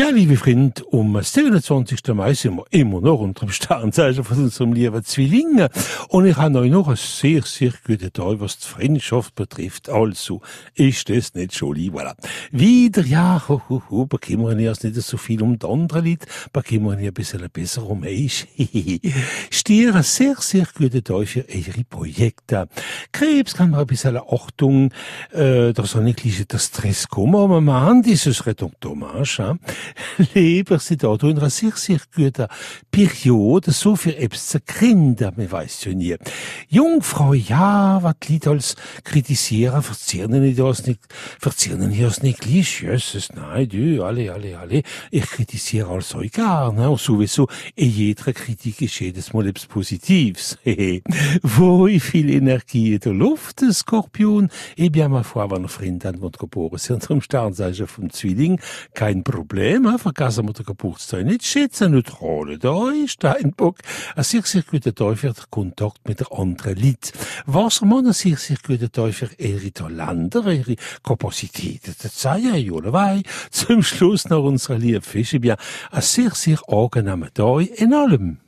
Ja, liebe Freunde, um 27. Mai sind wir immer noch unter dem Sternzeichen von unserem lieben Zwillingen. Und ich habe euch noch einen sehr, sehr guten Tag, was die Freundschaft betrifft. Also, ist das nicht schon lieb? Voilà. Wieder, ja, ho, ho, ho, bekommen wir nicht so viel um die anderen Leute, bekommen wir ein bisschen besser um euch. Stier, ein sehr, sehr guten Tag für eure Projekte. Krebs kann man ein bisschen Achtung, äh, da soll nicht gleich der Stress kommen, aber man hat dieses Rettung Dommage, hein? Leber sind da in einer sehr, sehr guten Periode, so für etwas zu Kinder, man weiß ja nie. Jungfrau, ja, die Leute als kritisieren, verzieren nicht das nicht, verzieren nicht das nicht jösses, nein, du, alle, alle, alle, ich kritisiere als euch gar, ne, und sowieso, in jeder Kritik ist jedes Mal etwas Positives, Wo ich viel Energie in der Luft, Skorpion, eh bien, ma foi, wenn Freund an geboren sind, im Sternzeichen vom Zwilling, kein Problem, hein, vergessen wir den Geburtstag nicht, schätzen neutrale da ist Steinbock, ein sehr, sehr guter Tag für den Kontakt mit der anderen Leute. Wassermann, sehr guter Tag für ihre Talente, ihre Kapazitäten, sei ja, oder wei. Zum Schluss noch unsere liebe Fische, bien, ein sehr, sehr angenehmer Tag in allem.